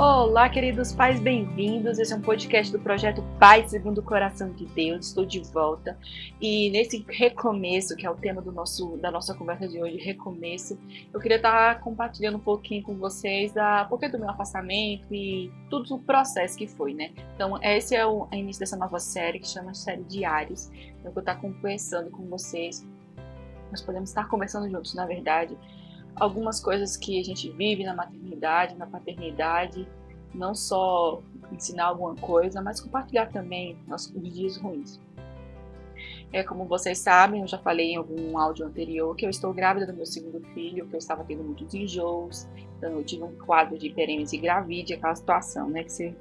Olá, queridos pais, bem-vindos. Esse é um podcast do projeto Pai Segundo o Coração de Deus. Estou de volta e nesse recomeço, que é o tema do nosso, da nossa conversa de hoje, recomeço, eu queria estar compartilhando um pouquinho com vocês a porque do meu afastamento e tudo o processo que foi, né? Então, esse é o início dessa nova série que chama série Diários. Então, eu vou estar conversando com vocês. Nós podemos estar conversando juntos, na verdade algumas coisas que a gente vive na maternidade, na paternidade, não só ensinar alguma coisa, mas compartilhar também os dias ruins. É como vocês sabem, eu já falei em algum áudio anterior que eu estou grávida do meu segundo filho, que eu estava tendo muitos enjoos, então eu tive um quadro de hiperêmese gravide, aquela situação, né, que você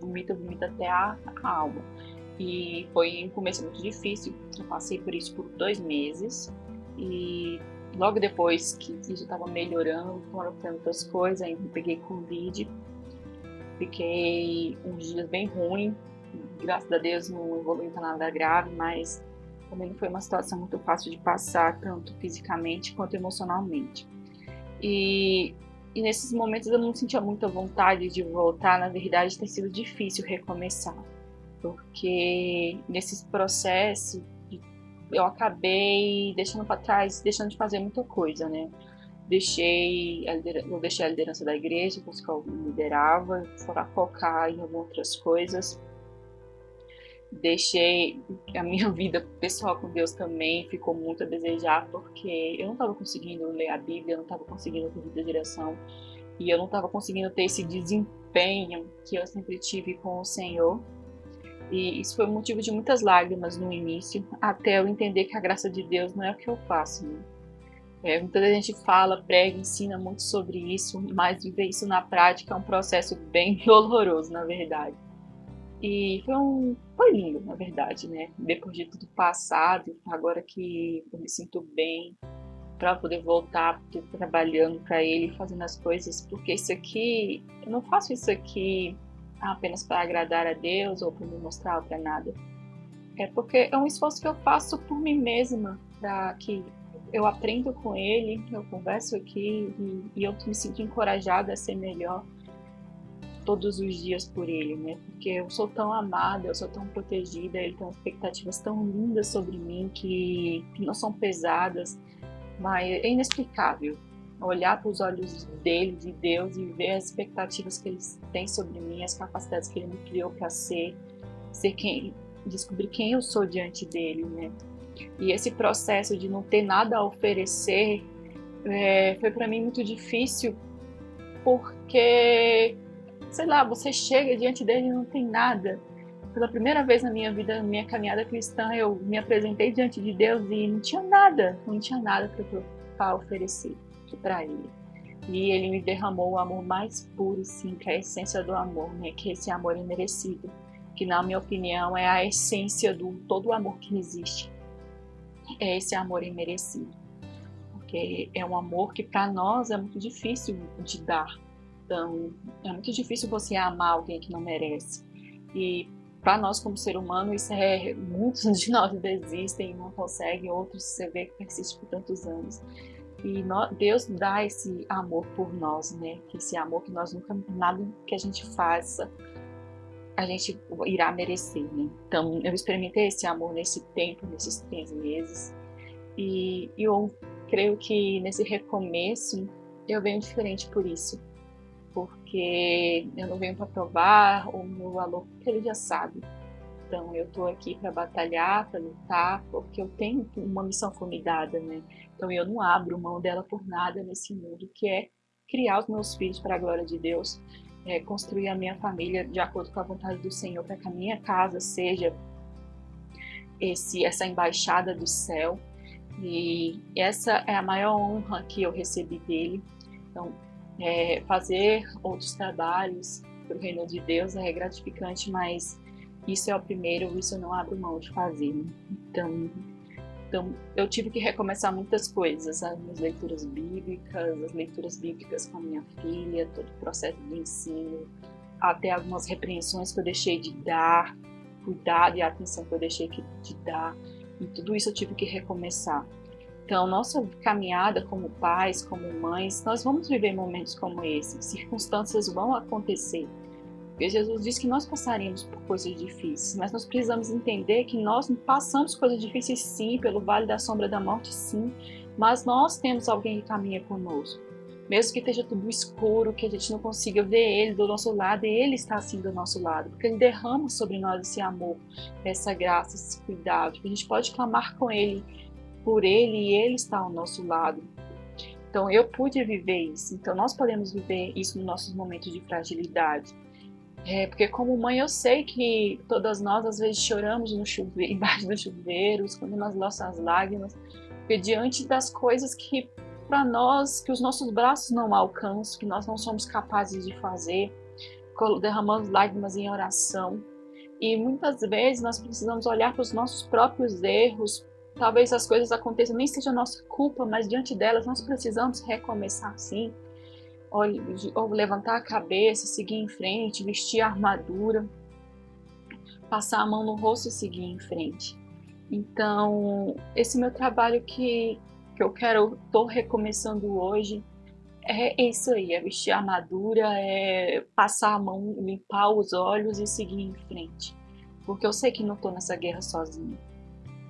vomita, vomita até a, a alma. E foi um começo muito difícil, eu passei por isso por dois meses e logo depois que isso estava melhorando, foram outras coisas, ainda peguei Covid, fiquei uns dias bem ruim, graças a Deus não evoluiu para nada grave, mas também foi uma situação muito fácil de passar, tanto fisicamente quanto emocionalmente. E, e nesses momentos eu não sentia muita vontade de voltar, na verdade tem sido difícil recomeçar, porque nesses processos eu acabei deixando para trás, deixando de fazer muita coisa, né? Deixei a eu deixei a liderança da igreja, porque eu liderava, para focar em algumas outras coisas. Deixei a minha vida pessoal com Deus também ficou muito a desejar, porque eu não estava conseguindo ler a Bíblia, eu não estava conseguindo ter vida direção e eu não estava conseguindo ter esse desempenho que eu sempre tive com o Senhor e isso foi motivo de muitas lágrimas no início, até eu entender que a graça de Deus não é o que eu faço. Né? É, muita gente fala, prega, ensina muito sobre isso, mas viver isso na prática é um processo bem doloroso, na verdade. E foi, um, foi lindo, na verdade, né? Depois de tudo passado, agora que eu me sinto bem, para poder voltar trabalhando para ele, fazendo as coisas, porque isso aqui, eu não faço isso aqui apenas para agradar a Deus ou para me mostrar para nada. É porque é um esforço que eu faço por mim mesma, para que eu aprendo com Ele, eu converso aqui e, e eu me sinto encorajada a ser melhor todos os dias por Ele, né? Porque eu sou tão amada, eu sou tão protegida, Ele tem expectativas tão lindas sobre mim que, que não são pesadas, mas é inexplicável olhar para os olhos dele, de Deus, e ver as expectativas que ele tem sobre mim, as capacidades que ele me criou para ser, ser quem, descobrir quem eu sou diante dele, né? E esse processo de não ter nada a oferecer é, foi para mim muito difícil, porque, sei lá, você chega diante dele e não tem nada. Pela primeira vez na minha vida, na minha caminhada cristã, eu me apresentei diante de Deus e não tinha nada, não tinha nada para oferecer para ele. E ele me derramou o amor mais puro, sim, que é a essência do amor, né? Que é esse amor imerecido, que na minha opinião é a essência do todo o amor que existe. É esse amor imerecido. Porque é um amor que para nós é muito difícil de dar. Então, é muito difícil você amar alguém que não merece. E para nós como ser humano isso é muitos de nós desistem, não conseguem, outros você vê que persiste por tantos anos. E Deus dá esse amor por nós, né? Esse amor que nós nunca, nada que a gente faça, a gente irá merecer, né? Então, eu experimentei esse amor nesse tempo, nesses três meses. E eu creio que nesse recomeço eu venho diferente por isso. Porque eu não venho para provar o meu valor, ele já sabe. Então, eu estou aqui para batalhar, para lutar, porque eu tenho uma missão formidada, né? Então eu não abro mão dela por nada nesse mundo, que é criar os meus filhos para a glória de Deus, é, construir a minha família de acordo com a vontade do Senhor, para que a minha casa seja esse essa embaixada do céu. E essa é a maior honra que eu recebi dele. Então, é, fazer outros trabalhos para o reino de Deus é gratificante, mas isso é o primeiro, isso eu não abro mão de fazer. Então, então, eu tive que recomeçar muitas coisas, as minhas leituras bíblicas, as leituras bíblicas com a minha filha, todo o processo de ensino, até algumas repreensões que eu deixei de dar, cuidado e atenção que eu deixei de dar, e tudo isso eu tive que recomeçar. Então, nossa caminhada como pais, como mães, nós vamos viver momentos como esse, circunstâncias vão acontecer. Porque Jesus disse que nós passaríamos por coisas difíceis, mas nós precisamos entender que nós passamos coisas difíceis sim, pelo vale da sombra da morte sim, mas nós temos alguém que caminha conosco. Mesmo que esteja tudo escuro, que a gente não consiga ver Ele do nosso lado, Ele está assim do nosso lado, porque Ele derrama sobre nós esse amor, essa graça, esse cuidado. A gente pode clamar com Ele, por Ele, e Ele está ao nosso lado. Então eu pude viver isso. Então nós podemos viver isso nos nossos momentos de fragilidade. É, porque como mãe eu sei que todas nós às vezes choramos no chuveiro, embaixo do chuveiro, escondendo as nossas lágrimas, porque diante das coisas que para nós, que os nossos braços não alcançam, que nós não somos capazes de fazer, derramamos lágrimas em oração. E muitas vezes nós precisamos olhar para os nossos próprios erros. Talvez as coisas aconteçam, nem seja nossa culpa, mas diante delas nós precisamos recomeçar sim ou, levantar a cabeça, seguir em frente, vestir a armadura, passar a mão no rosto e seguir em frente. Então, esse meu trabalho que, que eu quero, estou recomeçando hoje, é isso aí, é vestir a armadura, é passar a mão, limpar os olhos e seguir em frente. Porque eu sei que não estou nessa guerra sozinha.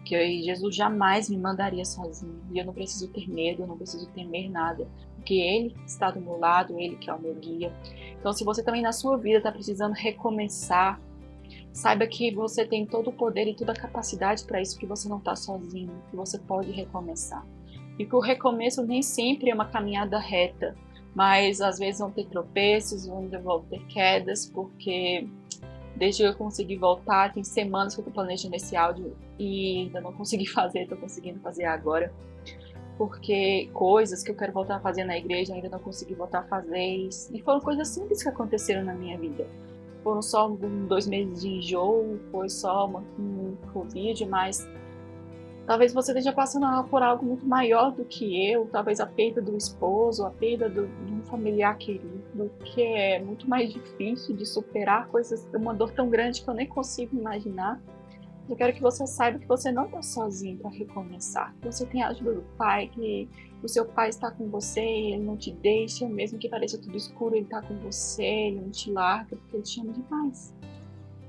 Que Jesus jamais me mandaria sozinho. E eu não preciso ter medo, eu não preciso temer nada porque Ele está do meu lado, Ele que é o meu guia. Então, se você também na sua vida está precisando recomeçar, saiba que você tem todo o poder e toda a capacidade para isso, que você não está sozinho, que você pode recomeçar. E que o recomeço nem sempre é uma caminhada reta, mas às vezes vão ter tropeços, vão ter quedas, porque desde que eu consegui voltar, tem semanas que eu estou planejando esse áudio e ainda não consegui fazer, estou conseguindo fazer agora porque coisas que eu quero voltar a fazer na igreja ainda não consegui voltar a fazer. E foram coisas simples que aconteceram na minha vida. Foram só dois meses de enjoo, foi só uma, um Covid, mas talvez você esteja passando por algo muito maior do que eu, talvez a perda do esposo, a perda do, de um familiar querido, que é muito mais difícil de superar coisas, uma dor tão grande que eu nem consigo imaginar. Eu quero que você saiba que você não está sozinho para recomeçar. Você tem a ajuda do pai, que o seu pai está com você, ele não te deixa, mesmo que pareça tudo escuro, ele está com você, ele não te larga, porque ele te ama demais.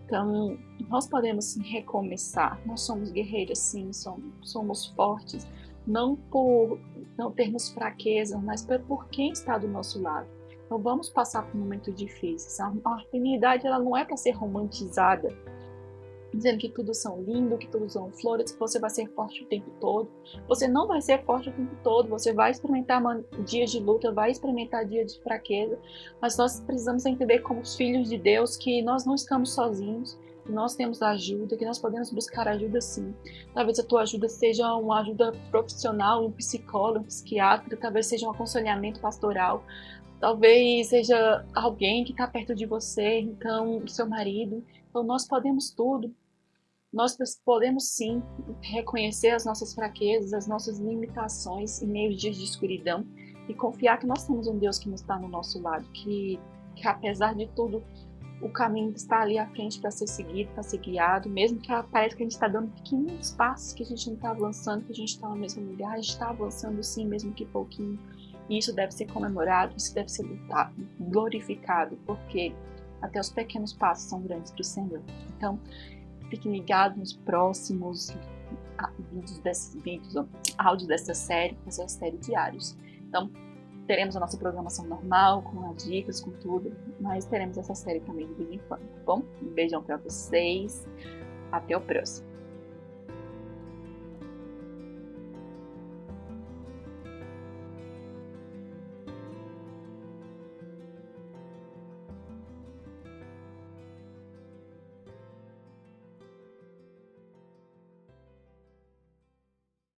Então, nós podemos sim recomeçar. Nós somos guerreiras, sim, somos, somos fortes, não por não termos fraqueza, mas por quem está do nosso lado. Então, vamos passar por momentos difíceis. A maternidade ela não é para ser romantizada dizendo que tudo são lindo, que tudo são flores, que você vai ser forte o tempo todo. Você não vai ser forte o tempo todo, você vai experimentar dias de luta, vai experimentar dias de fraqueza, mas nós precisamos entender como os filhos de Deus que nós não estamos sozinhos, que nós temos ajuda, que nós podemos buscar ajuda sim. Talvez a tua ajuda seja uma ajuda profissional, um psicólogo, um psiquiatra, talvez seja um aconselhamento pastoral, talvez seja alguém que está perto de você, então o seu marido. Então nós podemos tudo. Nós podemos sim reconhecer as nossas fraquezas, as nossas limitações em meio dias de escuridão e confiar que nós temos um Deus que nos está no nosso lado, que, que apesar de tudo o caminho está ali à frente para ser seguido, para ser guiado, mesmo que pareça que a gente está dando pequenos passos, que a gente não está avançando, que a gente está no mesmo lugar, a gente está avançando sim, mesmo que pouquinho. E isso deve ser comemorado, isso deve ser glorificado, porque até os pequenos passos são grandes para o Senhor. Então, fiquem ligados nos próximos vídeos desses vídeos, áudios dessa série, essa série diários. Então, teremos a nossa programação normal, com as dicas, com tudo, mas teremos essa série também de vez tá bom? Um beijão para vocês, até o próximo.